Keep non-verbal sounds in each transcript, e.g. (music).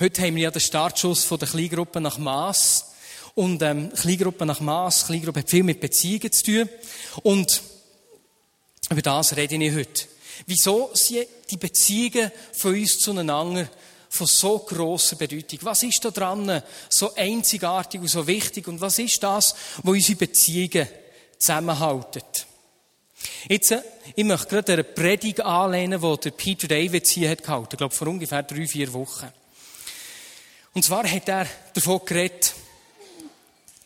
Heute haben wir ja den Startschuss von der Kleingruppe nach Mass. Und ähm, Kleingruppe nach Mass, Kleingruppe hat viel mit Beziehungen zu tun. Und über das rede ich heute. Wieso sind die Beziehungen von uns zueinander von so grosser Bedeutung? Was ist da dran so einzigartig und so wichtig? Und was ist das, wo unsere Beziehungen zusammenhalten? Jetzt, äh, ich möchte gerade eine Predigt anlehnen, die der Peter Davids hier hat gehalten, ich glaube vor ungefähr drei, vier Wochen. Und zwar hat er davon geredet,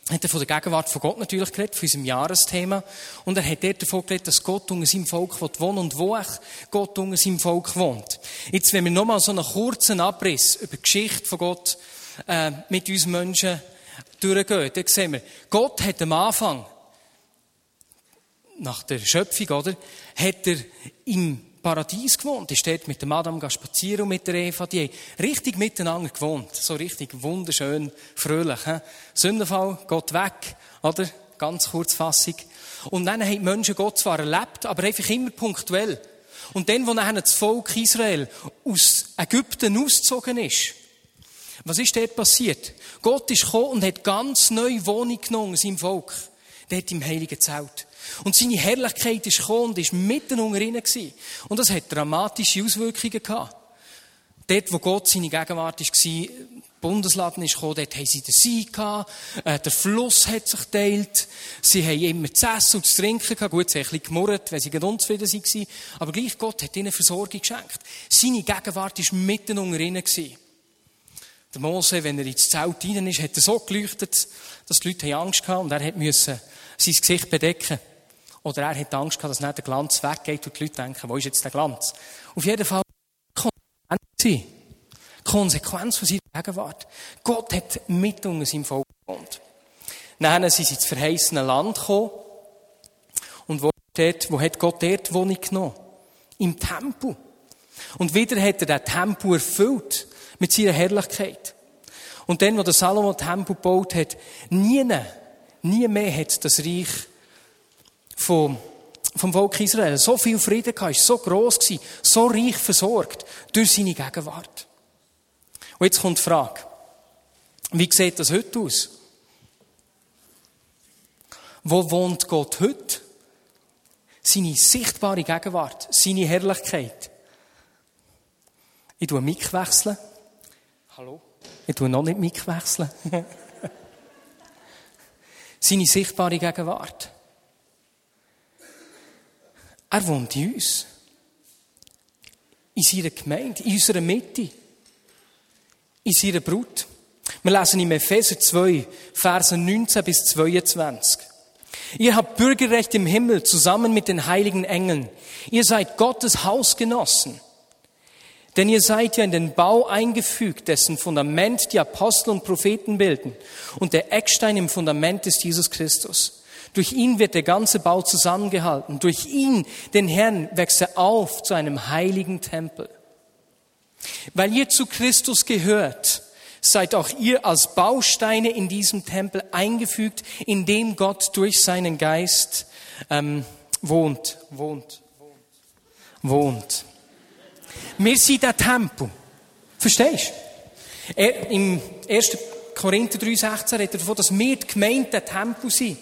hat er von der Gegenwart von Gott natürlich geredet, von unserem Jahresthema. Und er hat dort davon geredet, dass Gott unter seinem Volk wohnt und wo Gott unter seinem Volk wohnt. Jetzt, wenn wir nochmal so einen kurzen Abriss über die Geschichte von Gott äh, mit uns Menschen durchgehen, dann sehen wir, Gott hat am Anfang, nach der Schöpfung, oder, hat er im Paradies gewohnt. Ist dort mit dem Adam spazieren und mit der Eva. Die haben richtig miteinander gewohnt. So richtig wunderschön, fröhlich. He? Sündenfall, Gott weg, oder? Ganz kurzfassig. Und dann haben die Menschen Gott zwar erlebt, aber einfach immer punktuell. Und dann, wo dann das Volk Israel aus Ägypten ausgezogen ist, was ist dort passiert? Gott ist gekommen und hat ganz neue Wohnung genommen in seinem Volk. Dort im Heiligen Zelt. Und seine Herrlichkeit ist gekommen und ist mitten unter ihnen gewesen. Und das hat dramatische Auswirkungen gehabt. Dort, wo Gott seine Gegenwart war, Bundesladen ist gekommen, dort haben sie den Sieg gehabt, äh, der Fluss hat sich geteilt, sie haben immer zu essen und zu trinken gehabt, gut, sie haben ein bisschen gemurrt, weil sie unzufrieden waren, aber gleich Gott hat ihnen Versorgung geschenkt. Seine Gegenwart war mitten unter ihnen gewesen. Der Mose, wenn er ins Zelt rein ist, hat er so geleuchtet, dass die Leute Angst hatten und er müssen sein Gesicht bedecken. Oder er hat Angst gehabt, dass nicht der Glanz weggeht und die Leute denken, wo ist jetzt der Glanz? Auf jeden Fall Konsequenz Konsequenz von seiner Gegenwart. Gott hat mit unter seinem Volk gewohnt. Dann sind sie ins verheißene Land gekommen. Und wo, dort, wo hat Gott dort Wohnung genommen? Im Tempel. Und wieder hat er den Tempel erfüllt mit seiner Herrlichkeit. Und dann, wo der Salomo den Tempel gebaut hat, nie, nie mehr hat das Reich vom, vom Volk Israel so viel Frieden gehabt, ist so gross gewesen, so reich versorgt durch seine Gegenwart. Und jetzt kommt die Frage, wie sieht das heute aus? Wo wohnt Gott heute? Seine sichtbare Gegenwart, seine Herrlichkeit. Ich tue Mic wechseln. Hallo? Ich tue noch nicht Mic wechseln. (laughs) seine sichtbare Gegenwart. Er wohnt in uns. In seiner Gemeinde, in unserer Mitte. In seiner Brut. Wir lesen im Epheser 2, Verse 19 bis 22. Ihr habt Bürgerrecht im Himmel zusammen mit den heiligen Engeln. Ihr seid Gottes Hausgenossen. Denn ihr seid ja in den Bau eingefügt, dessen Fundament die Apostel und Propheten bilden. Und der Eckstein im Fundament ist Jesus Christus. Durch ihn wird der ganze Bau zusammengehalten. Durch ihn, den Herrn, wächst er auf zu einem heiligen Tempel. Weil ihr zu Christus gehört, seid auch ihr als Bausteine in diesem Tempel eingefügt, in dem Gott durch seinen Geist ähm, wohnt, wohnt, wohnt. Wir sind der Tempel. Verstehst du? Im 1. Korinther 3,16 redet er davon, dass wir die Gemeinde der Tempel sind.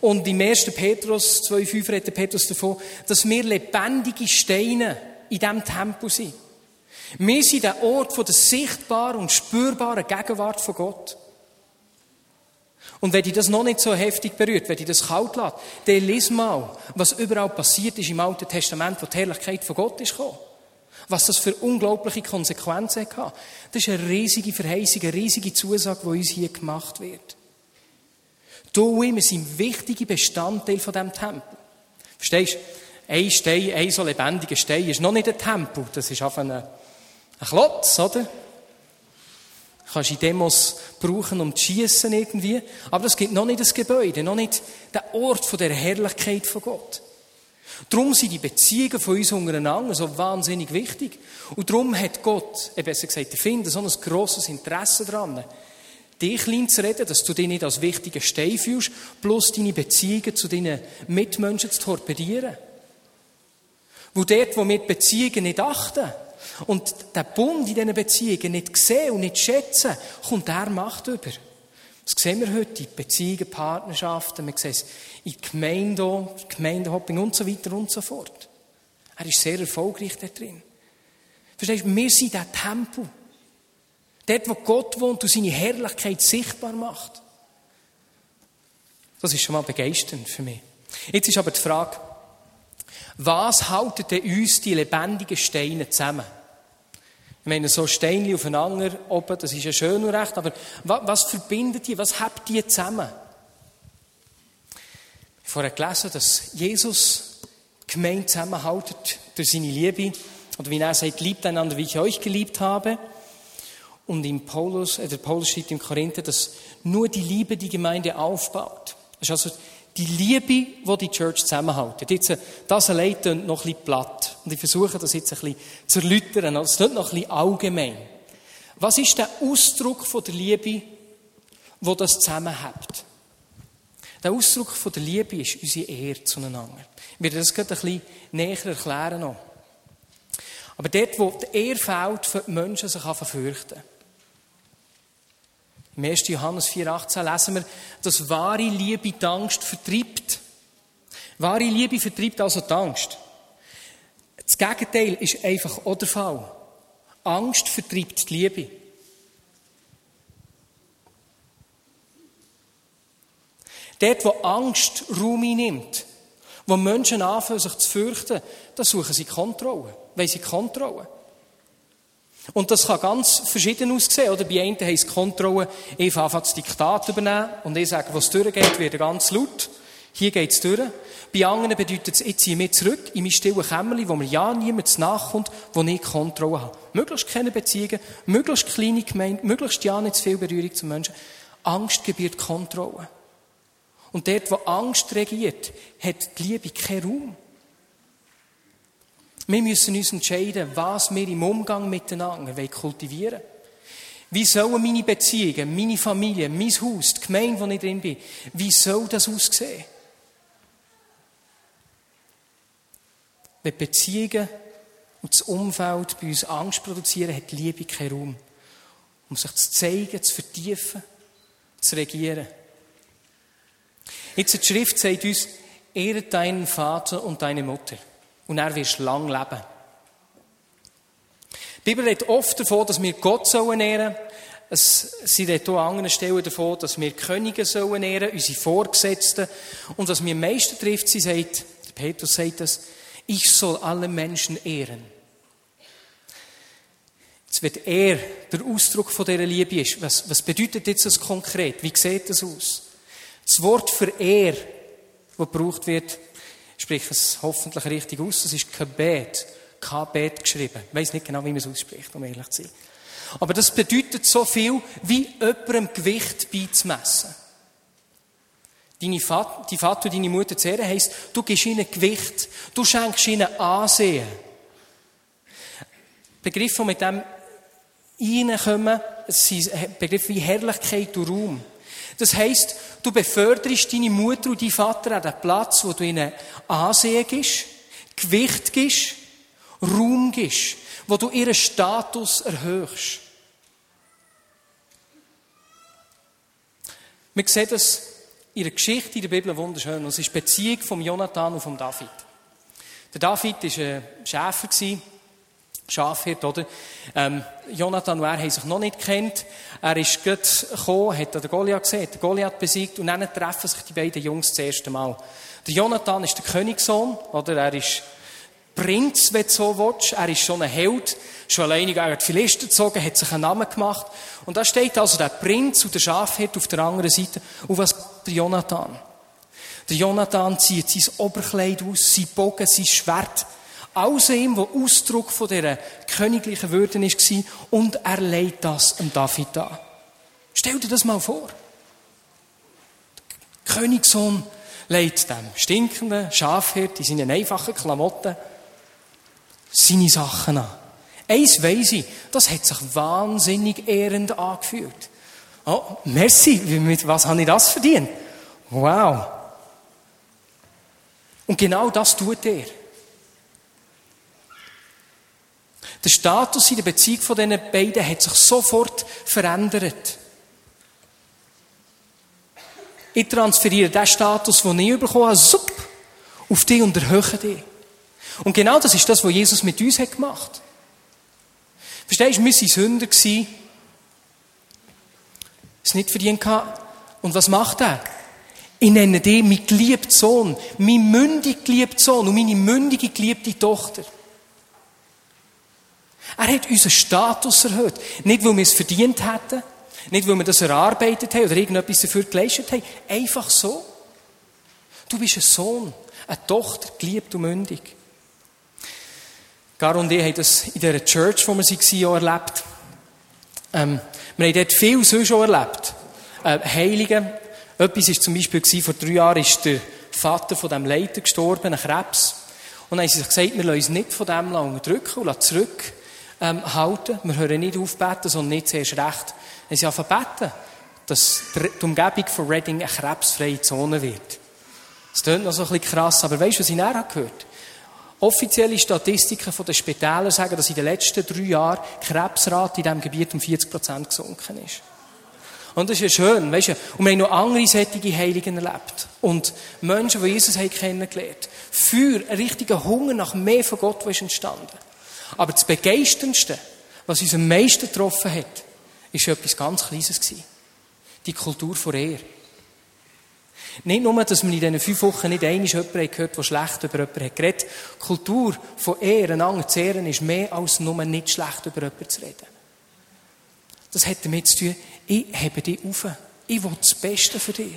Und im 1. Petrus 2,5 redet Petrus davon, dass wir lebendige Steine in diesem Tempel sind. Wir sind der Ort der sichtbaren und spürbaren Gegenwart von Gott. Und wenn dich das noch nicht so heftig berührt, wenn dich das kalt lässt, dann lies mal, was überall passiert ist im Alten Testament, wo die Herrlichkeit von Gott ist gekommen. Was das für unglaubliche Konsequenzen hat. Das ist eine riesige Verheißung, eine riesige Zusage, die uns hier gemacht wird. Du wir sind wichtige Bestandteil von diesem Tempel. Verstehst du? Ein Stein, ein so lebendiger Stein ist noch nicht ein Tempel. Das ist einfach ein, ein Klotz, oder? Du kannst in Demos brauchen, um zu schiessen irgendwie. Aber das gibt noch nicht das Gebäude, noch nicht den Ort von der Herrlichkeit von Gott. Darum sind die Beziehungen von uns untereinander so wahnsinnig wichtig. Und darum hat Gott, besser gesagt, der Finder, so ein grosses Interesse daran, dich klein zu reden, dass du dich nicht als wichtiger Stein fühlst, plus deine Beziehungen zu deinen Mitmenschen zu torpedieren. Wo dort, wo wir die Beziehungen nicht achten, und der Bund in diesen Beziehungen nicht sehen und nicht schätzen, kommt er Macht über. Das sehen wir heute in Beziehungen, Partnerschaften, wir sehen es in Gemeinden, Gemeindehopping und so weiter und so fort. Er ist sehr erfolgreich da drin. Verstehst du, wir sind der Tempel. Dort, wo Gott wohnt und seine Herrlichkeit sichtbar macht. Das ist schon mal begeisternd für mich. Jetzt ist aber die Frage, was halten denn uns die lebendigen Steine zusammen? Ich meine, so Steine aufeinander oben, das ist ja schön und recht, aber was verbindet die, was habt die zusammen? Ich habe vorher gelesen, dass Jesus die Gemeinde zusammenhaltet durch seine Liebe. Oder wie er sagt, liebt einander, wie ich euch geliebt habe. Und im Paulus, äh, der Paulus steht im Korinther, dass nur die Liebe die Gemeinde aufbaut. Das ist also die Liebe, die die Church zusammenhält. Jetzt, das allein klingt noch ein platt. Und ich versuche das jetzt ein bisschen zu erläutern. Also, es klingt noch ein allgemein. Was ist der Ausdruck von der Liebe, wo das zusammenhält? Der Ausdruck von der Liebe ist unsere Ehre zueinander. Ich werde das gerade ein bisschen näher erklären noch. Aber dort, wo die Ehre fehlt, für die Menschen sich verfürchten. Im 1. Johannes 4,18 lesen wir, dass wahre Liebe die Angst vertreibt. Wahre Liebe vertreibt also die Angst. Das Gegenteil ist einfach auch der Fall. Angst vertreibt die Liebe. Dort, wo Angst Raum einnimmt, wo Menschen anfangen, sich zu fürchten, da suchen sie Kontrolle. Weil sie Kontrolle. Und das kann ganz verschieden aussehen. Oder bei einem heisst Kontrolle, ich fange das Diktat übernehmen und ich sage, was durchgeht, wird ganz laut. Hier geht es durch. Bei anderen bedeutet es, ich ziehe mich zurück in mein stilles Kämmerchen, wo mir ja niemand nachkommt, wo ich Kontrolle habe. Möglichst keine Beziehungen, möglichst kleine Gemeinde, möglichst ja nicht zu viel Berührung zu Menschen. Angst gebiert Kontrolle. Und dort, wo Angst regiert, hat die Liebe keinen Raum. Wir müssen uns entscheiden, was wir im Umgang miteinander kultivieren wollen. Wie sollen meine Beziehungen, meine Familie, mein Haus, die Gemeinde, wo ich drin bin, wie soll das aussehen? Wenn Beziehungen und das Umfeld bei uns Angst produzieren, hat Liebe keinen Raum. Um sich zu zeigen, zu vertiefen, zu regieren. Jetzt die Schrift sagt uns, ehre deinen Vater und deine Mutter und er wirst lang leben. Die Bibel redet oft davon, dass wir Gott sollen ehren. Es, sie redet auch an anderen Stellen davon, dass wir Könige sollen ehren, unsere Vorgesetzten. Und was mir am meisten trifft, sie sagt, Petrus sagt das, ich soll alle Menschen ehren. Jetzt wird er der Ausdruck von dieser Liebe ist. Was, was bedeutet jetzt das konkret? Wie sieht das aus? Das Wort für er, das gebraucht wird, spreche es hoffentlich richtig aus. Das ist Kabet. Kabet geschrieben. Ich weiss nicht genau, wie man es ausspricht, um ehrlich zu sein. Aber das bedeutet so viel, wie jemandem Gewicht beizumessen. Deine Vater, die Vater und deine Mutter zu ehren heisst, du gibst ihnen Gewicht. Du schenkst ihnen Ansehen. Begriffe, die mit dem reinkommen, sind Begriffe wie Herrlichkeit und Raum. Das heisst, du beförderst deine Mutter und deinen Vater an den Platz, wo du ihnen Ansehen gibst, Gewicht gibst, Raum gibst, wo du ihren Status erhöhst. Wir sehen das in der Geschichte in der Bibel wunderschön. Das ist die Beziehung von Jonathan und von David. Der David war ein Schäfer, Schafhirt, oder? Ähm, Jonathan er haben sich noch nicht kennt. Er ist gerade gekommen, hat den Goliath gesehen, hat den Goliath besiegt und dann treffen sich die beiden Jungs das erste Mal. Der Jonathan ist der Königssohn, oder? Er ist Prinz, wenn du so willst. Er ist schon ein Held. Schon alleine er hat Philister gezogen, hat sich einen Namen gemacht. Und da steht also der Prinz und der Schafhirt auf der anderen Seite. Und was der Jonathan? Der Jonathan zieht sein Oberkleid aus, sein Bogen, sein Schwert. Alles ihm, der Ausdruck von dieser königlichen Würde war, und er legt das dem David an. Stell dir das mal vor. Der Königssohn legt dem stinkenden Schafhirt in seinen einfachen Klamotten seine Sachen an. Eins weiss ich, das hat sich wahnsinnig ehrend angefühlt. Oh, merci, mit was habe ich das verdient? Wow. Und genau das tut er. Der Status in der Beziehung von diesen beiden hat sich sofort verändert. Ich transferiere den Status, den ich bekommen habe, sup, auf dich und erhöhe dich. Und genau das ist das, was Jesus mit uns hat gemacht Verstehst du, wir waren Sünder, es nicht verdient. Und was macht er? Ich nenne dich mein geliebter Sohn, mein mündig geliebter Sohn und meine mündige geliebte Tochter. Er hat unseren Status erhöht. Nicht, weil wir es verdient hätten, nicht, weil wir das erarbeitet haben oder irgendetwas dafür geleistet haben. Einfach so. Du bist ein Sohn, eine Tochter, geliebt und mündig. Gar und ich haben das in dieser Church, wo wir waren, auch erlebt. Ähm, wir haben dort viel sonst schon erlebt. Äh, Heilige. Etwas war zum Beispiel, vor drei Jahren ist der Vater von dem Leiter gestorben, ein Krebs. Und dann haben sie sich gesagt, wir lassen uns nicht von dem unterdrücken und lassen zurück ähm, halten. Wir hören nicht auf beten, sondern nicht zuerst recht. Dann sie anfangen beten, dass die Umgebung von Reading eine krebsfreie Zone wird. Das klingt noch so ein bisschen krass, aber weißt du, was ich näher gehört Offizielle Statistiken von den Spitälern sagen, dass in den letzten drei Jahren die Krebsrate in diesem Gebiet um 40 Prozent gesunken ist. Und das ist ja schön, weißt du. Und wir haben noch andere sättige Heiligen erlebt. Und Menschen, die Jesus haben kennengelernt. Für einen richtigen Hunger nach mehr von Gott, ist entstanden. Aber das Begeisterndste, was uns am meisten getroffen hat, ist etwas ganz Kleines. Die Kultur von Ehe. Nicht nur, dass wir in diesen fünf Wochen nicht einmal jemanden gehört der schlecht über jemanden hat geredet. Die Kultur von Ehe, einander zu ehren, ist mehr als nur nicht schlecht über jemanden zu reden. Das hat damit zu tun, ich hebe dich auf. Ich will das Beste für dich.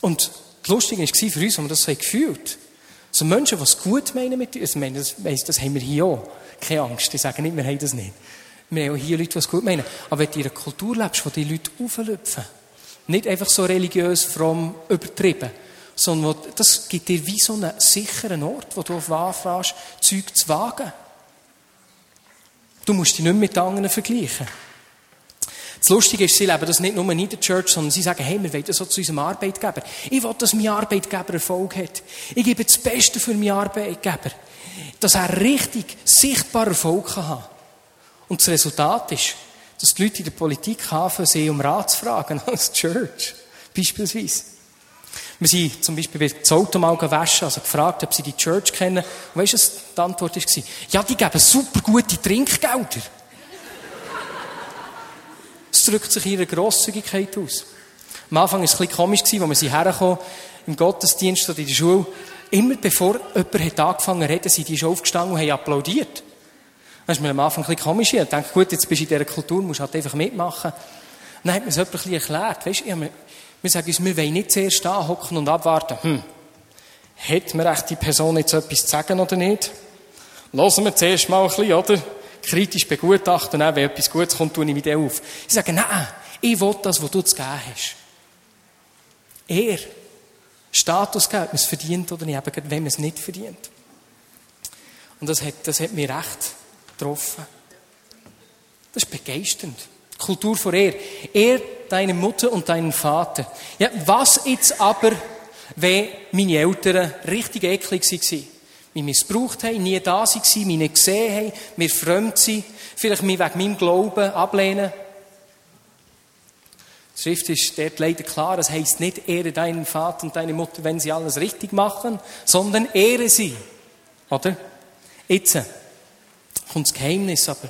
Und das Lustige war für uns, als wir das gefühlt so Menschen, die es gut meinen mit uns, das, das haben wir hier auch. Keine Angst, die sagen nicht, wir haben das nicht. Wir haben auch hier Leute, die es gut meinen. Aber wenn du in einer Kultur lebst, wo die Leute auflüpfen, nicht einfach so religiös, fromm, übertrieben, sondern wo, das gibt dir wie so einen sicheren Ort, wo du auf anfängst, Zeug zu wagen. Du musst dich nicht mit anderen vergleichen. Das Lustige ist, sie leben das nicht nur in der Church, sondern sie sagen, hey, wir wollen das so zu unserem Arbeitgeber. Ich will, dass mein Arbeitgeber Erfolg hat. Ich gebe das Beste für meinen Arbeitgeber. Dass er richtig sichtbar Erfolg kann haben. Und das Resultat ist, dass die Leute in der Politik haben, sie um Rat zu fragen, als Church. Beispielsweise. Wir sind zum Beispiel das Auto mal gewaschen, also gefragt, ob sie die Church kennen. Und weißt du, was die Antwort war? Ja, die geben super gute Trinkgelder. Es drückt sich ihre Grosszügigkeit aus. Am Anfang war es ein bisschen komisch, als wir sie herkamen, im Gottesdienst oder in der Schule. Immer bevor jemand hat angefangen zu reden, sind die schon aufgestanden und haben applaudiert. Das ist mir am Anfang ein bisschen komisch. Ich dachte, gut, jetzt bist du in dieser Kultur, musst halt einfach mitmachen. Dann hat mir es jemand erklärt. Weißt, du, wir sagen uns, wir wollen nicht zuerst hocken und abwarten. Hm, hat mir echt die Person jetzt etwas zu sagen oder nicht? Lassen wir zuerst mal ein bisschen, oder? Kritisch begutachten, wenn etwas Gutes kommt, tue ich mich auf. Ich sage, nein, ich will das, was du zu geben hast. Er, Status geben, ob man es verdient oder nicht, aber wenn man es nicht verdient. Und das hat, das hat mich recht getroffen. Das ist begeisternd. Kultur vor er. Er, deine Mutter und deinen Vater. Ja, was jetzt aber, wenn meine Eltern richtig eklig waren? Mich missbraucht haben, nie da waren, mich nicht gesehen haben, mir fremd sind, vielleicht mich wegen meinem Glauben ablehnen. Die Schrift ist dort leider klar, das heisst nicht ehre deinen Vater und deine Mutter, wenn sie alles richtig machen, sondern ehre sie. Oder? Jetzt kommt das Geheimnis aber.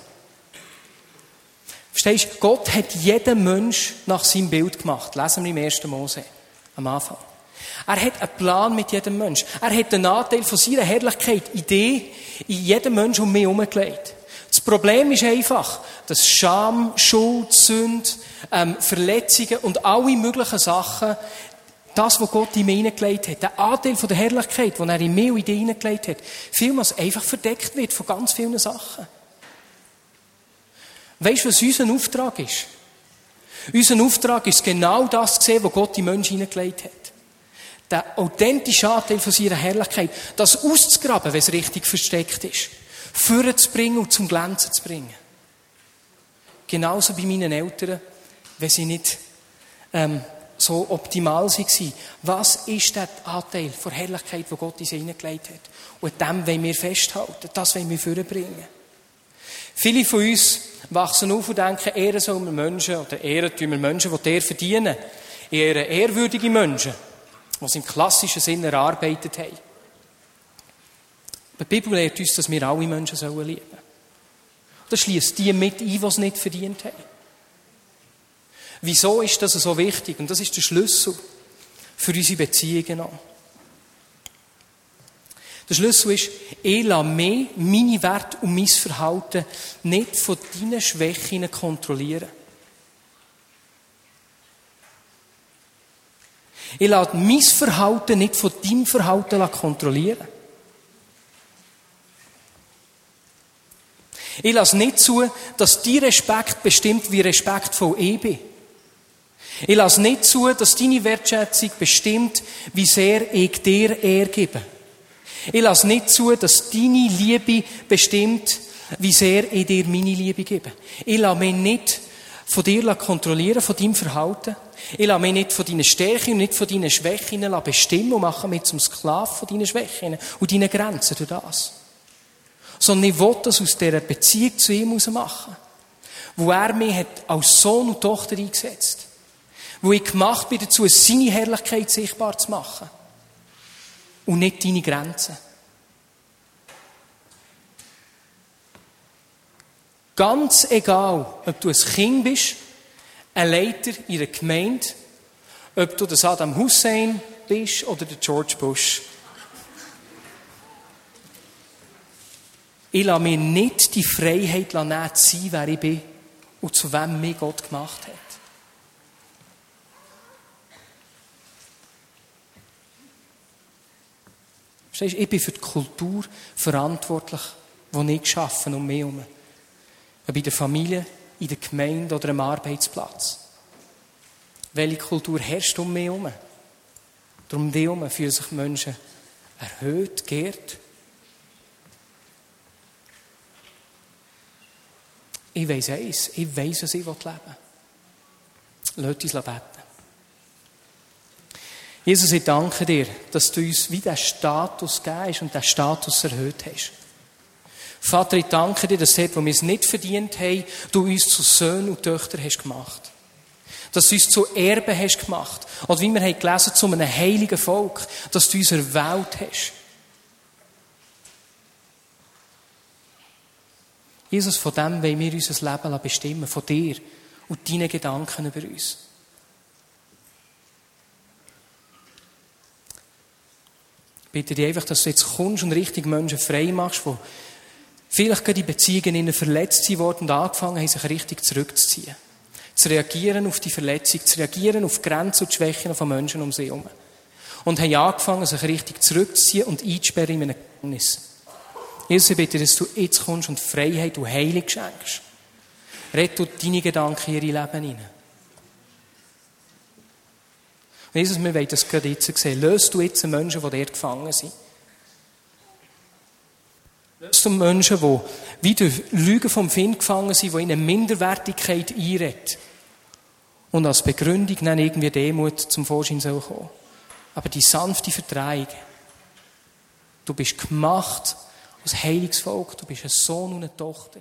Verstehst du, Gott hat jeden Mensch nach seinem Bild gemacht. Lesen wir im 1. Mose am Anfang. Er hat einen Plan mit jedem Mensch. Er hat den Anteil von seiner Herrlichkeit, Idee, in jedem Mensch um mich herumgelegt. Das Problem ist einfach, dass Scham, Schuld, Sünde, ähm, Verletzungen und alle möglichen Sachen, das, was Gott in mir hineingelegt hat, der Anteil von der Herrlichkeit, den er in mir und in dir hineingelegt hat, vielmals einfach verdeckt wird von ganz vielen Sachen. Weißt du, was unser Auftrag ist? Unser Auftrag ist genau das zu sehen, was Gott in Menschen hineingelegt hat. Der authentische Anteil von seiner Herrlichkeit, das auszugraben, wenn es richtig versteckt ist. Vorzubringen und zum Glänzen zu bringen. Genauso bei meinen Eltern, wenn sie nicht ähm, so optimal waren. Was ist der Anteil von Herrlichkeit, wo Gott uns hineingelegt hat? Und dem wollen wir festhalten. Das wollen wir vorbringen. Viele von uns wachsen auf und denken, Ehren sollen wir Menschen, oder Ehren wir Menschen, die der verdienen. Ehren ehrwürdige Menschen, es im klassischen Sinne erarbeitet haben. Die Bibel lehrt uns, dass wir alle Menschen sollen lieben. Das schließt die mit ein, die es nicht verdient haben. Wieso ist das so wichtig? Und das ist der Schlüssel für unsere Beziehungen an. Der Schlüssel ist, ich lasse mich, meine Werte und mein Verhalten nicht von deinen Schwächen kontrollieren. Ich lasse mein Verhalten nicht von deinem Verhalten kontrollieren. Ich lasse nicht zu, dass dein Respekt bestimmt, wie respektvoll ich bin. Ich lasse nicht zu, dass deine Wertschätzung bestimmt, wie sehr ich dir Ehre. Ich lasse nicht zu, dass deine Liebe bestimmt, wie sehr ich dir meine Liebe gebe. Ich lasse mich nicht von dir kontrollieren, von deinem Verhalten. Ich lasse mich nicht von deinen Stärken und nicht von deinen Schwächen bestimmen und mache mich zum Sklav von deinen Schwächen und deinen Grenzen durch das. Sondern ich will das aus dieser Beziehung zu ihm machen. Wo er mich hat als Sohn und Tochter eingesetzt. Wo ich gemacht bin dazu, seine Herrlichkeit sichtbar zu machen. Und nicht deine Grenzen. Ganz egal, ob du ein Kind bist, ein Leiter in einer Gemeinde, ob du der Saddam Hussein bist oder der George Bush. Ich lasse mir nicht die Freiheit nehmen, zu sein, wer ich bin und zu wem mich Gott gemacht hat. Verstehst du? Ich bin für die Kultur verantwortlich, die ich geschaffen um mich herum. Ob in der Familie, in der Gemeinde oder am Arbeitsplatz. Welche Kultur herrscht um mich herum? Darum die herum fühlen sich Menschen erhöht, geehrt. Ich weiss eins, ich weiss, was ich leben will. Lass uns beten. Jesus, ich danke dir, dass du uns wie den Status gibst und den Status erhöht hast. Vater, ich danke dir, dass dort, wo wir es nicht verdient haben, du uns zu Söhnen und Töchtern hast gemacht. Dass du uns zu Erben hast gemacht. Oder wie wir haben gelesen, zu einem heiligen Volk. Dass du uns erwählt hast. Jesus, von dem wollen wir unser Leben bestimmen. Von dir und deinen Gedanken über uns. bitte dich einfach, dass du jetzt kommst und richtig Menschen frei machst, die vielleicht gerade in Beziehungen verletzt worden und angefangen haben, sich richtig zurückzuziehen. Zu reagieren auf die Verletzung, zu reagieren auf die Grenzen und die Schwächen von Menschen um sie herum. Und haben angefangen, sich richtig zurückzuziehen und einzusperren in einem Gefängnis. Jesus, ich bitte, dass du jetzt kommst und Freiheit und Heilung schenkst. Red du deine Gedanken in ihre Leben hinein. Jesus, wir wollen das gerade jetzt sehen. Löst du jetzt Menschen, die dir gefangen sind. Löst du Menschen, die wie durch Lügen vom Find gefangen sind, die in eine Minderwertigkeit einredet. Und als Begründung dann irgendwie Demut zum Vorschein soll kommen. Aber die sanfte Vertreibung. Du bist gemacht als Heilungsvolk. Du bist ein Sohn und eine Tochter.